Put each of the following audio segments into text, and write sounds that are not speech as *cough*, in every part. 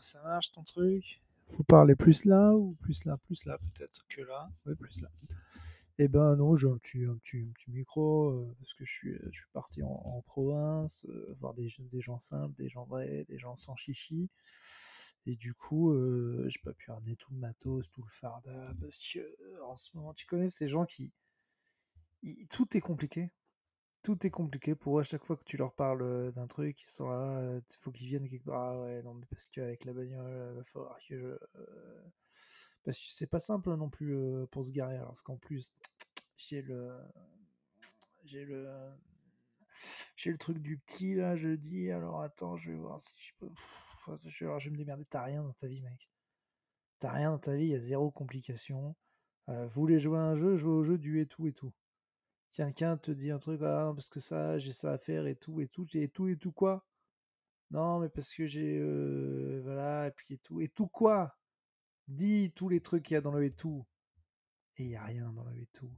ça marche ton truc? Faut parler plus là ou plus là? Plus là peut-être que là Ouais, plus là. Eh ben non, j'ai un petit, un petit, micro euh, parce que je suis, je suis parti en, province, euh, voir des, gens- simples, des gens vrais, des gens sans chichi. Et du coup, euh, j'ai pas pu ramener tout le matos, tout le farda, parce que euh, en ce moment, tu connais ces gens qui... tout est compliqué. Tout est compliqué pour eux. À chaque fois que tu leur parles d'un truc, ils sont là, il faut qu'ils viennent quelque part. Ah ouais, non, mais parce qu'avec la bagnole, il va falloir que je... Parce que c'est pas simple non plus pour se garer. Parce qu'en plus, *tsk* j'ai le... J'ai le... J'ai le truc du petit là, jeudi. Alors attends, je vais voir si je peux... Je vais, je me démerder. T'as rien dans ta vie, mec. T'as rien dans ta vie, il y a zéro complication. Vous voulez jouer à un jeu, jouez au jeu du et tout et tout. Quelqu'un te dit un truc, ah, parce que ça, j'ai ça à faire et tout et tout, et tout et tout quoi? Non, mais parce que j'ai. voilà, et puis tout. Et tout quoi? Dis tous les trucs qu'il y a dans le et tout. Et il n'y a rien dans le et tout.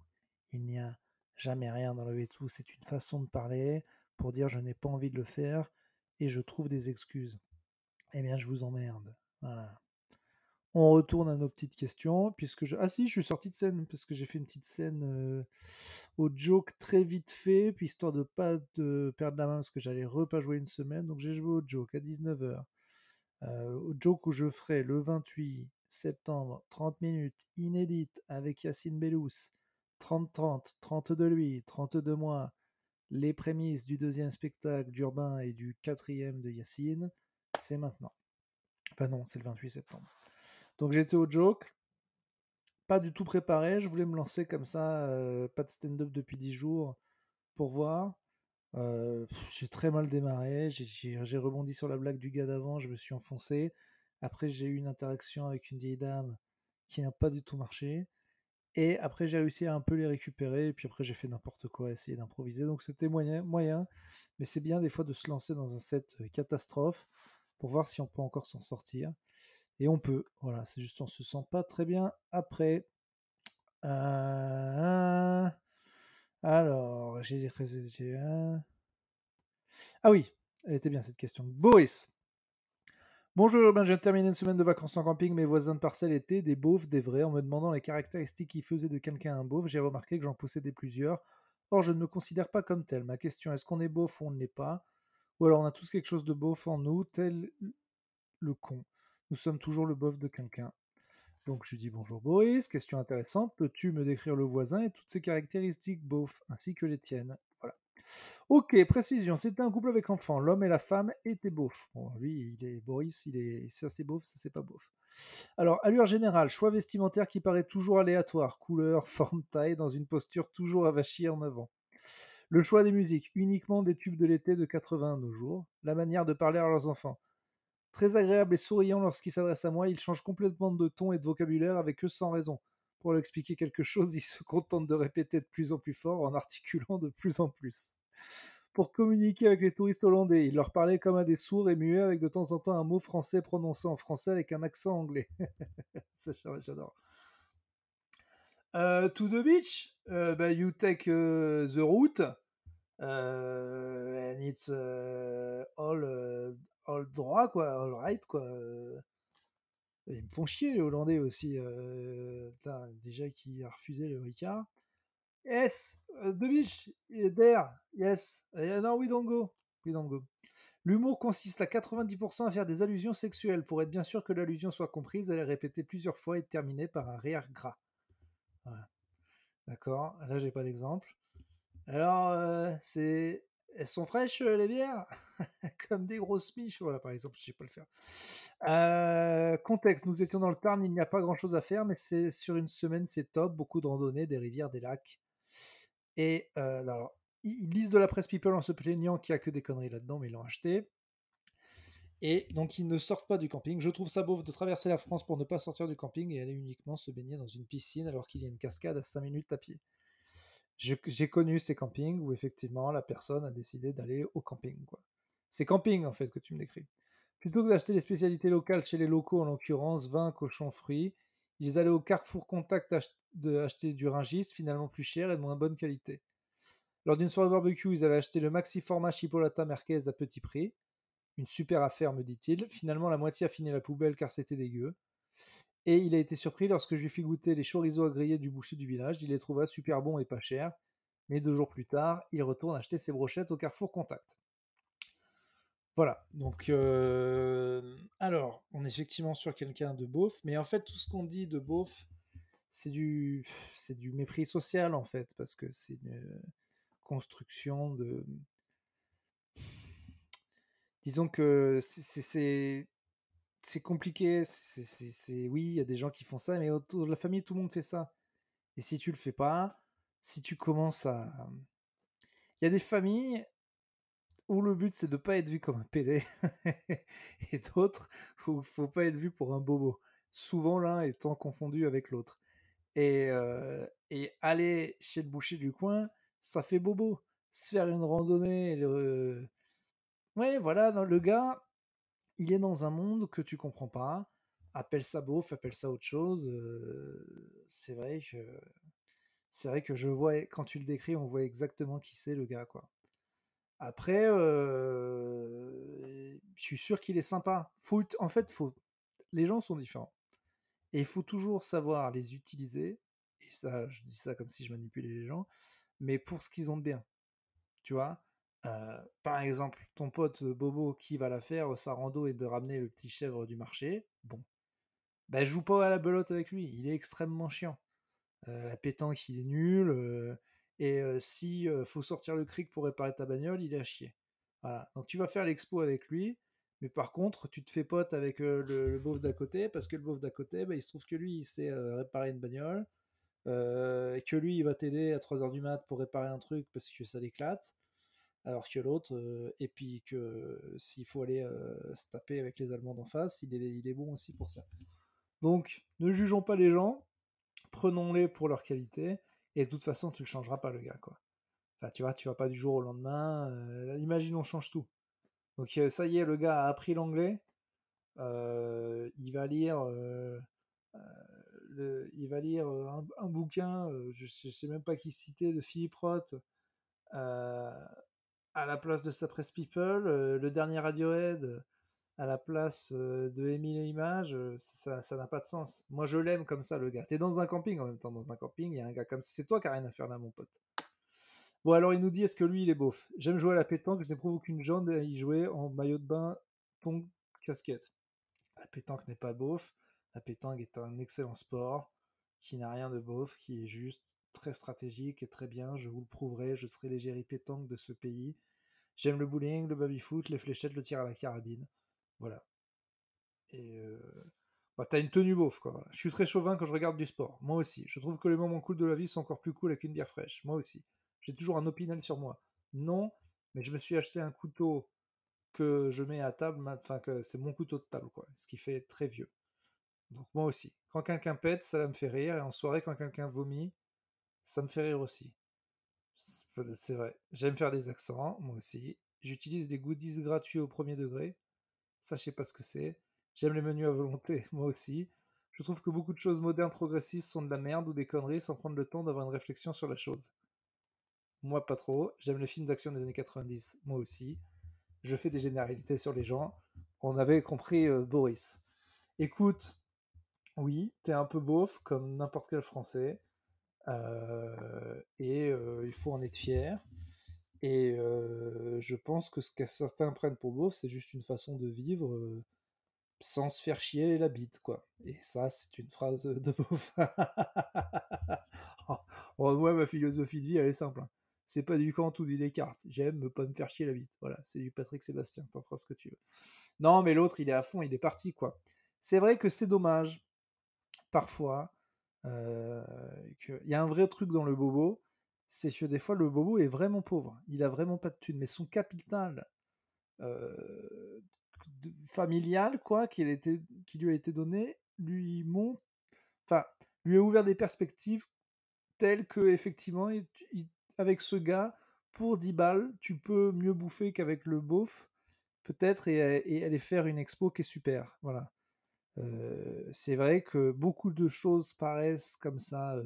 Il n'y a jamais rien dans le et tout. C'est une façon de parler pour dire je n'ai pas envie de le faire et je trouve des excuses. Eh bien, je vous emmerde. Voilà. On retourne à nos petites questions, puisque je... Ah si, je suis sorti de scène, parce que j'ai fait une petite scène euh, au joke très vite fait, puis histoire de pas de perdre la main, parce que j'allais repas jouer une semaine, donc j'ai joué au joke à 19h. Euh, au joke où je ferai le 28 septembre, 30 minutes, inédite, avec Yacine Bellous, 30-30, 30 de lui, 30 de moi, les prémices du deuxième spectacle d'Urbain et du quatrième de Yacine, c'est maintenant. Enfin non, c'est le 28 septembre. Donc j'étais au joke, pas du tout préparé, je voulais me lancer comme ça, pas de stand-up depuis 10 jours pour voir. J'ai très mal démarré, j'ai- rebondi sur la blague du gars d'avant, je me suis enfoncé. Après j'ai eu une interaction avec une vieille dame qui n'a pas du tout marché. Et après j'ai réussi à un peu les récupérer, et puis après j'ai fait n'importe quoi, essayer d'improviser. Donc c'était moyen, moyen, mais c'est bien des fois de se lancer dans un set catastrophe pour voir si on peut encore s'en sortir. Et on peut, voilà, c'est juste on se sent pas très bien après. Euh, alors, j'ai un- Ah oui, elle était bien cette question. Boris. Bonjour, ben, j'ai terminé une semaine de vacances en camping. Mes voisins de parcelle étaient des beaufs, des vrais. En me demandant les caractéristiques qui faisaient de quelqu'un un beauf, j'ai remarqué que j'en possédais plusieurs. Or, je ne me considère pas comme tel. Ma question est-ce qu'on est beauf ou on ne l'est pas? Ou alors on a tous quelque chose de beauf en nous, tel le con. Nous sommes toujours le beauf de quelqu'un. Donc je dis bonjour Boris, question intéressante. Peux-tu me décrire le voisin et toutes ses caractéristiques beauf, ainsi que les tiennes? Voilà. Ok, précision. C'était un couple avec enfant. L'homme et la femme étaient beaufs. Bon, lui, il est Boris, il est c'est beauf, ça c'est pas beauf. Alors, allure générale, choix vestimentaire qui paraît toujours aléatoire, couleur, *laughs* forme, taille, dans une posture toujours avachie en avant. Le choix des musiques, uniquement des tubes de l'été de 80 nos jours. La manière de parler à leurs enfants. Très agréable et souriant lorsqu'ils s'adressent à moi, ils changent complètement de ton et de vocabulaire avec eux sans raison. Pour leur expliquer quelque chose, ils *laughs* se contentent de répéter de plus en plus fort en articulant de plus en plus. Pour communiquer avec les touristes hollandais, ils leur parlaient comme à des sourds et muets avec de temps en temps un mot français prononcé en français avec un accent anglais. *laughs* Ça, J'adore. Uh, to the beach, uh, bah, you take uh, the route, uh, and it's uh, all, all droit, quoi, all right, quoi. Ils me font chier, les Hollandais aussi. Déjà qui a refusé le Ricard. Yes, uh, the beach, there, yes. Uh, no, we don't go. We don't go. L'humour consiste à 90% à faire des allusions sexuelles. Pour être bien sûr que l'allusion soit comprise, elle est répétée plusieurs fois et terminée par un rire gras. D'accord, là j'ai pas d'exemple. Alors, euh, c'est. Elles sont fraîches les bières? *laughs* Comme des grosses miches. Voilà, par exemple, je sais pas le faire. Euh, contexte, nous étions dans le Tarn, il n'y a pas grand chose à faire, mais c'est sur une semaine, c'est top. Beaucoup de randonnées, des rivières, des lacs. Et euh, alors, ils lisent de la presse People en se plaignant qu'il n'y a que des conneries là-dedans, mais ils l'ont acheté. Et donc, ils ne sortent pas du camping. Je trouve ça beau de traverser la France pour ne pas sortir du camping et aller uniquement se baigner dans une piscine alors qu'il y a une cascade à 5 minutes à pied. J'ai connu ces campings où effectivement la personne a décidé d'aller au camping. C'est camping en fait que tu me décris. Plutôt que d'acheter des spécialités locales chez les locaux, en l'occurrence vin, cochon, fruits, ils allaient au Carrefour Contact ach de acheter du ringis, finalement plus cher et de moins bonne qualité. Lors d'une soirée barbecue, ils avaient acheté le maxi format Chipolata Merquez à petit prix. Une super affaire, me dit-il. Finalement, la moitié a fini la poubelle car c'était dégueu. Et il a été surpris lorsque je lui fis goûter les chorizo à griller du boucher du village. Il les trouva super bons et pas chers. Mais deux jours plus tard, il retourne acheter ses brochettes au Carrefour Contact. Voilà, donc euh, alors, on est effectivement sur quelqu'un de beauf, mais en fait, tout ce qu'on dit de beauf, c'est du, c'est du mépris social en fait, parce que c'est une construction de. Disons que c'est c'est compliqué, c'est oui, il y a des gens qui font ça, mais autour de la famille, tout le monde fait ça. Et si tu le fais pas, si tu commences à. Il y a des familles où le but c'est de pas être vu comme un PD, *laughs* et d'autres où il faut pas être vu pour un bobo. Souvent l'un étant confondu avec l'autre. Et, et aller chez le boucher du coin, ça fait bobo. Se faire une randonnée, le... ouais, voilà, le gars, il est dans un monde que tu comprends pas. Appelle ça beauf, appelle ça autre chose. C'est vrai que c'est vrai que je vois quand tu le décris, on voit exactement qui c'est le gars, quoi. Après, je suis sûr qu'il est sympa. En fait, les gens sont différents. Et il faut toujours savoir les utiliser. Et ça, je dis ça comme si je manipulais les gens, mais pour ce qu'ils ont de bien. Tu vois? Euh, Par exemple, ton pote Bobo qui va la faire, sa rando et de ramener le petit chèvre du marché. Bon. Ben, joue pas à la belote avec lui. Il est extrêmement chiant. Euh, la pétanque, il est nul. Euh, et si faut sortir le cric pour réparer ta bagnole, il est à chier. Voilà. Donc tu vas faire l'expo avec lui. Mais par contre, tu te fais pote avec le, le d'à côté, parce que le beauf d'à côté, bah, il se trouve que lui, il sait réparer une bagnole, et que lui, il va t'aider à 3h du mat pour réparer un truc parce que ça l'éclate, alors que l'autre, et puis que s'il faut aller se taper avec les Allemands d'en face, il est, bon aussi pour ça. Donc, ne jugeons pas les gens, prenons-les pour leur qualité, et de toute façon, tu ne changeras pas le gars, quoi. Tu vois, tu vas pas du jour au lendemain. imagine, on change tout. Donc ça y est, le gars a appris l'anglais. il va lire, il va lire un, bouquin, je, ne sais même pas qui citer, de Philippe Roth, à la place de sa presse People, le dernier Radiohead à la place de Émile et Images, ça n'a pas de sens. Moi, je l'aime comme ça, le gars. T'es dans un camping en même temps, dans un camping, il y a un gars comme ça. C'est toi qui n'as rien à faire là, mon pote. Bon, alors il nous dit est-ce que lui il est beauf? J'aime jouer à la pétanque, je n'éprouve aucune jambe à y jouer en maillot de bain, ton casquette. La pétanque n'est pas beauf. La pétanque est un excellent sport qui n'a rien de beauf, qui est juste très stratégique et très bien. Je vous le prouverai, je serai l'égérie pétanque de ce pays. J'aime le bowling, le baby-foot, les fléchettes, le tir à la carabine. Voilà. Et euh... bah, t'as une tenue beauf, quoi. Je suis très chauvin quand je regarde du sport. Moi aussi. Je trouve que les moments cool de la vie sont encore plus cool avec une bière fraîche. Moi aussi. J'ai toujours un opinel sur moi. Non, mais je me suis acheté un couteau que je mets à table, enfin que c'est mon couteau de table, quoi, ce qui fait très vieux. Donc moi aussi. Quand quelqu'un pète, ça me fait rire, et en soirée, quand quelqu'un vomit, ça me fait rire aussi. C'est vrai. J'aime faire des accents, moi aussi. J'utilise des goodies gratuits au premier degré. Sais pas ce que c'est. J'aime les menus à volonté, *laughs* moi aussi. Je trouve que beaucoup de choses modernes progressistes sont de la merde ou des conneries sans prendre le temps d'avoir une réflexion sur la chose. Moi, pas trop. J'aime les films d'action des années 90. Moi aussi. Je fais des généralités sur les gens. On avait compris euh, Boris. Écoute, oui, t'es un peu beauf comme n'importe quel Français. Et il faut en être fier. Et je pense que ce que certains prennent pour beauf, c'est juste une façon de vivre sans se faire chier la bite, quoi. Et ça, c'est une phrase de beauf. *laughs* oh, moi, ma philosophie de vie, elle est simple. Hein c'est pas du Kant ou du Descartes. J'aime pas me faire chier la bite. Voilà, c'est du Patrick Sébastien, t'en feras ce que tu veux. Non, mais l'autre, il est à fond, il est parti, quoi. C'est vrai que c'est dommage, parfois, qu'il y a un vrai truc dans le bobo, c'est que des fois, le bobo est vraiment pauvre. Il a vraiment pas de thunes, mais son capital euh, familial, quoi, qui, lui a été donné, lui montre, enfin, lui a ouvert des perspectives telles que, effectivement, il, avec ce gars, pour 10 balles, tu peux mieux bouffer qu'avec le beauf, peut-être, et, aller faire une expo qui est super. Voilà. C'est vrai que beaucoup de choses paraissent comme ça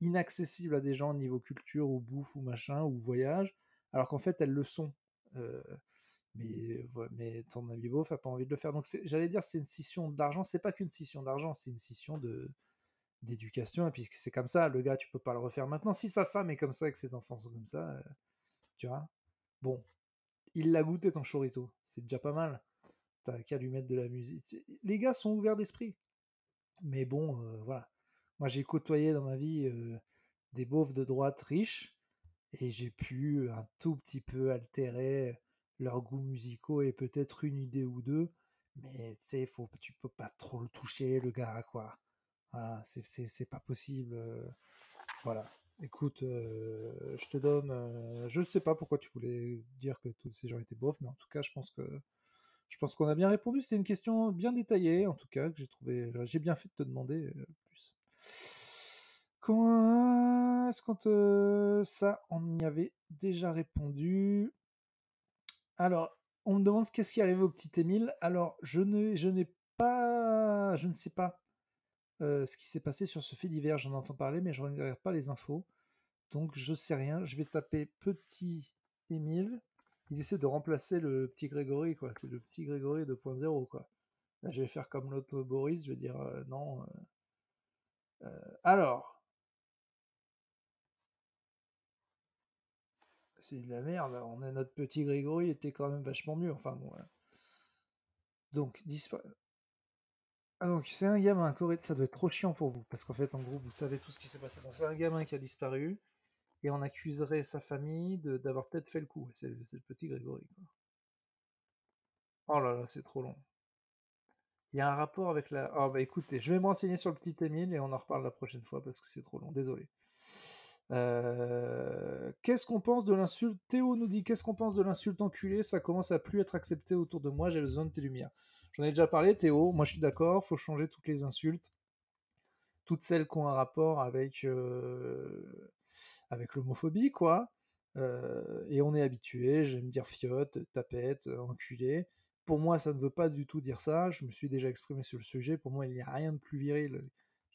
inaccessibles à des gens niveau culture ou bouffe ou machin ou voyage, alors qu'en fait elles le sont. Mais, mais ton ami beauf a pas envie de le faire. Donc j'allais dire c'est une scission d'argent, c'est pas qu'une scission d'argent, c'est une scission de d'éducation, et puis c'est comme ça, le gars tu peux pas le refaire maintenant. Si sa femme est comme ça et que ses enfants sont comme ça, tu vois, bon, il l'a goûté ton chorizo, c'est déjà pas mal. T'as qu'à lui mettre de la musique. Les gars sont ouverts d'esprit. Mais bon, euh, voilà. Moi, j'ai côtoyé dans ma vie euh, des beaufs de droite riches et j'ai pu un tout petit peu altérer leurs goûts musicaux et peut-être une idée ou deux. Mais tu sais, tu peux pas trop le toucher, le gars, quoi. Voilà, c'est- pas possible. euh, Voilà. Écoute, je te donne. je sais pas pourquoi tu voulais dire que tous ces gens étaient beaufs, mais en tout cas, je pense que je pense qu'on a bien répondu. C'est une question bien détaillée, en tout cas, que j'ai trouvé. J'ai bien fait de te demander euh, plus. Comment est-ce qu'on te... Ça, on y avait déjà répondu? Alors, on me demande qu'est-ce qui est arrivé au petit Émile. Alors, je ne, je n'ai pas, je ne sais pas euh, ce qui s'est passé sur ce fait divers. J'en entends parler, mais je ne regarde pas les infos. Donc, je sais rien. Je vais taper petit Émile. Ils essaient de remplacer le petit Grégory, quoi. C'est le petit Grégory 2.0, quoi. Là, je vais faire comme l'autre Boris. Je vais dire euh, non. euh, euh, alors. C'est de la merde. On a notre petit Grégory était quand même vachement mieux. Enfin bon. Donc, dispa- Ah donc c'est un gamin, ça doit être trop chiant pour vous, parce qu'en fait, en gros, vous savez tout ce qui s'est passé. Donc c'est un gamin qui a disparu, et on accuserait sa famille d'avoir peut-être fait le coup. C'est le petit Grégory. Oh là là, c'est trop long. Il y a un rapport avec la... Oh bah écoutez, je vais me renseigner sur le petit Émile, et on en reparle la prochaine fois, parce que c'est trop long, désolé. Euh, Qu'est-ce qu'on pense de l'insulte? Théo nous dit qu'est-ce qu'on pense de l'insulte enculé Ça commence à plus être accepté autour de moi. J'ai besoin de tes lumières. J'en ai déjà parlé, Théo. Moi, je suis d'accord. Faut changer toutes les insultes, toutes celles qui ont un rapport avec euh, avec l'homophobie, quoi. Euh, et on est habitué. J'aime dire fiotte, tapette, enculé. Pour moi, ça ne veut pas du tout dire ça. Je me suis déjà exprimé sur le sujet. Pour moi, il n'y a rien de plus viril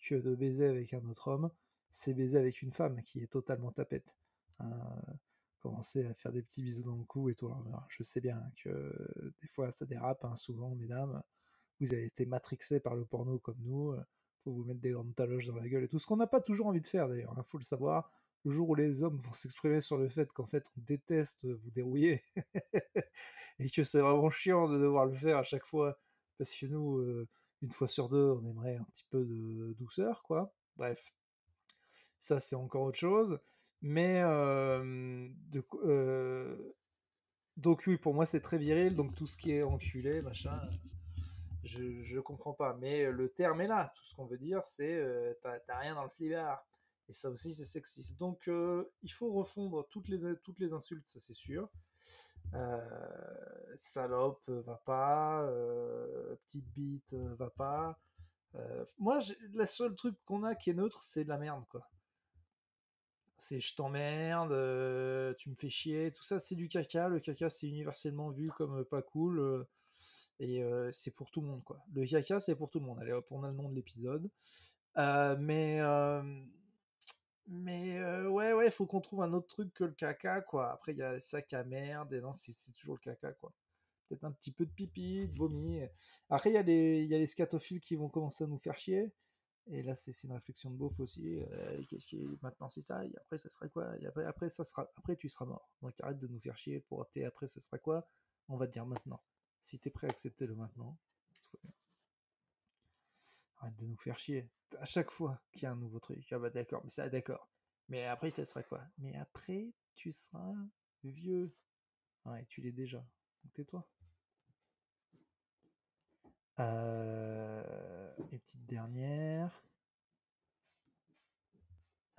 que de baiser avec un autre homme c'est baiser avec une femme qui est totalement tapette. Hein, commencer à faire des petits bisous dans le cou et tout. Alors, je sais bien que euh, des fois ça dérape, hein, souvent, mesdames. Vous avez été matrixés par le porno comme nous. euh, faut vous mettre des grandes taloches dans la gueule et tout. Ce qu'on n'a pas toujours envie de faire d'ailleurs, il faut le savoir. Le jour où les hommes vont s'exprimer sur le fait qu'en fait on déteste vous dérouiller *laughs* et que c'est vraiment chiant de devoir le faire à chaque fois parce que nous, euh, une fois sur deux, on aimerait un petit peu de douceur, quoi. Bref, ça c'est encore autre chose. Mais euh, donc oui, pour moi c'est très viril. Donc tout ce qui est enculé, machin, je, je comprends pas. Mais le terme est là. Tout ce qu'on veut dire, c'est euh, t'as t'as rien dans le slibard. Et ça aussi c'est sexiste. Donc euh, il faut refondre toutes les toutes les insultes, ça c'est sûr. Euh, salope euh, va pas, petite bite va pas. Moi, la seule truc qu'on a qui est neutre, c'est de la merde, quoi c'est je t'emmerde, tu me fais chier, tout ça c'est du caca. Le caca c'est universellement vu comme pas cool et c'est pour tout le monde quoi. Le caca c'est pour tout le monde. Allez hop, on a le nom de l'épisode. Mais mais euh, ouais ouais, faut qu'on trouve un autre truc que le caca quoi. Après il y a sac à merde et non c'est toujours le caca quoi. Peut-être un petit peu de pipi, de vomi. Après il y a les y a les scatophiles qui vont commencer à nous faire chier. Et là, c'est une réflexion de beauf aussi. euh, Qu'est-ce qui est maintenant c'est ça, et après ça sera quoi? Après, ça sera, après tu seras mort. Donc arrête de nous faire chier pour t'es après ça sera quoi? On va te dire maintenant. Si t'es prêt à accepter le maintenant. Arrête de nous faire chier. À chaque fois qu'il y a un nouveau truc, ah bah d'accord, mais ça d'accord. Mais après ça sera quoi? Mais après tu seras vieux. Ouais, tu l'es déjà. Donc tais-toi. Euh, une petite dernière.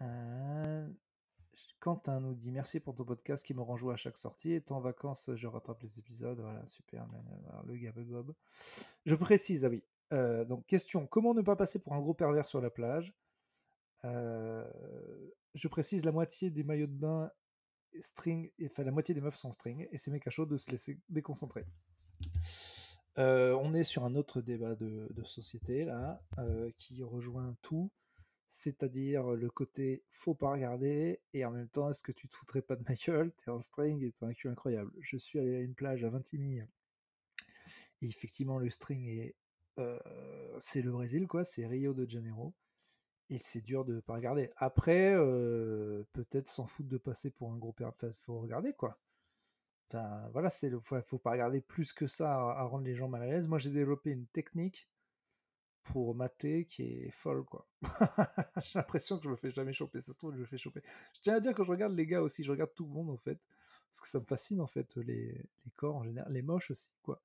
Euh, Quentin nous dit merci pour ton podcast qui me rend joie à chaque sortie. Et en vacances, je rattrape les épisodes. Voilà, super. Alors, le gabegob. Je précise, ah oui. Donc, question comment ne pas passer pour un gros pervers sur la plage? Je précise la moitié des maillots de bain string, enfin la moitié des meufs sont string, et c'est méga chaud de se laisser déconcentrer. On est sur un autre débat de, société là, qui rejoint tout. C'est-à-dire le côté faut pas regarder et en même temps est-ce que tu te foutrais pas de ma gueule? T'es en string et t'as un cul incroyable. Je suis allé à une plage à Vintimille et effectivement le string est c'est le Brésil quoi, c'est Rio de Janeiro et c'est dur de pas regarder. Après euh, peut-être s'en foutre de passer pour un gros père, faut regarder quoi. Enfin, voilà, c'est le faut, pas regarder plus que ça à, à rendre les gens mal à l'aise. Moi j'ai développé une technique pour mater qui est folle, quoi. *laughs* J'ai l'impression que je me fais jamais choper. Ça se trouve, je me fais choper. Je tiens à dire que je regarde les gars aussi, je regarde tout le monde en fait. Parce que ça me fascine en fait, les, les corps en général, les moches aussi, quoi.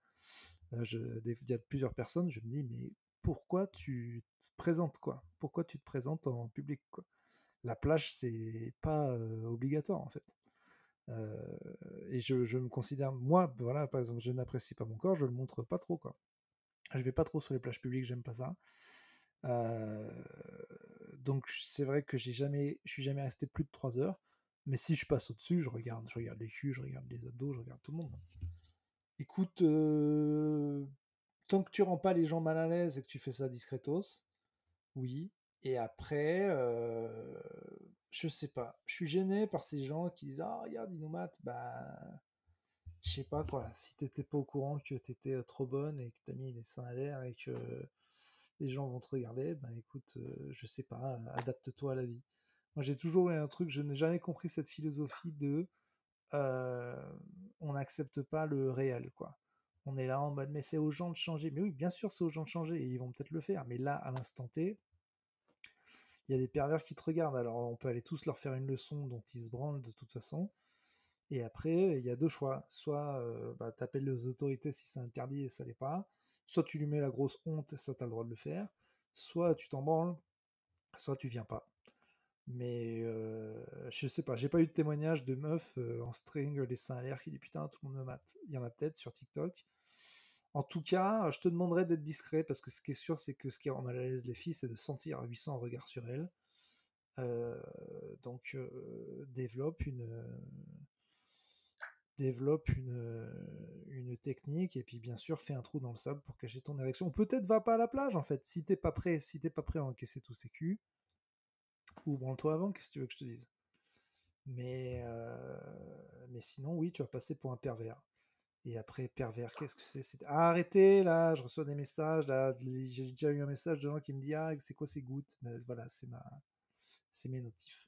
Il y a plusieurs personnes, je me dis, mais pourquoi tu te présentes, quoi? Pourquoi tu te présentes en public, quoi? La plage, c'est pas euh, obligatoire en fait. Euh, et je, je me considère, moi, voilà, par exemple, je n'apprécie pas mon corps, je le montre pas trop, quoi. Je vais pas trop sur les plages publiques, j'aime pas ça. Euh, donc c'est vrai que j'ai jamais, je suis jamais resté plus de 3 heures. Mais si je passe au-dessus, je regarde, je regarde les culs, je regarde les abdos, je regarde tout le monde. Écoute, tant que tu rends pas les gens mal à l'aise et que tu fais ça discretos, oui. Et après, euh, je sais pas. Je suis gêné par ces gens qui disent Ah, regarde, il nous. Bah, je sais pas quoi. Si t'étais pas au courant que t'étais trop bonne et que t'as mis les seins à l'air et que les gens vont te regarder, ben écoute, je sais pas, adapte-toi à la vie. Moi, j'ai toujours eu un truc, je n'ai jamais compris cette philosophie de on n'accepte pas le réel, quoi. On est là en mode, mais c'est aux gens de changer. Mais oui, bien sûr, c'est aux gens de changer et ils vont peut-être le faire. Mais là, à l'instant T, il y a des pervers qui te regardent. Alors, on peut aller tous leur faire une leçon dont ils se branlent de toute façon. Et après, il y a deux choix. Soit euh, bah, tu les autorités si c'est interdit et ça l'est pas. Soit tu lui mets la grosse honte ça, tu as le droit de le faire. Soit tu t'en branles, soit tu viens pas. Mais euh, je sais pas, j'ai pas eu de témoignage de meufs euh, en string, les seins à l'air, qui dit putain, tout le monde me mate. Il y en a peut-être sur TikTok. En tout cas, je te demanderais d'être discret parce que ce qui est sûr, c'est que ce qui rend mal à l'aise les filles, c'est de sentir 800 regards sur elles. Euh, donc, développe une technique et puis bien sûr fais un trou dans le sable pour cacher ton érection. Peut-être va pas à la plage en fait. Si t'es pas prêt, si t'es pas prêt à encaisser tous ces culs, ou branle-toi avant, qu'est-ce que tu veux que je te dise? Mais, mais sinon, oui, tu vas passer pour un pervers. Et après, pervers, qu'est-ce que c'est? Ah, Arrêtez, là, je reçois des messages, là, j'ai déjà eu un message de gens qui me disent Ah, c'est quoi ces gouttes? Mais voilà, c'est ma... c'est mes notifs.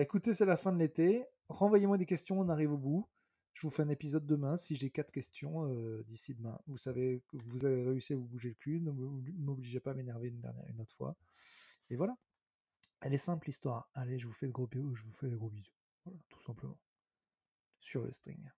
Écoutez, c'est la fin de l'été. Renvoyez-moi des questions, on arrive au bout. Je vous fais un épisode demain si j'ai quatre questions d'ici demain. Vous savez que vous avez réussi à vous bouger le cul, ne m'obligez pas à m'énerver une, dernière, une autre fois. Et voilà. Elle est simple l'histoire. Allez, je vous fais de gros bisous, je vous fais de gros bisous. Voilà, tout simplement. Sur le string.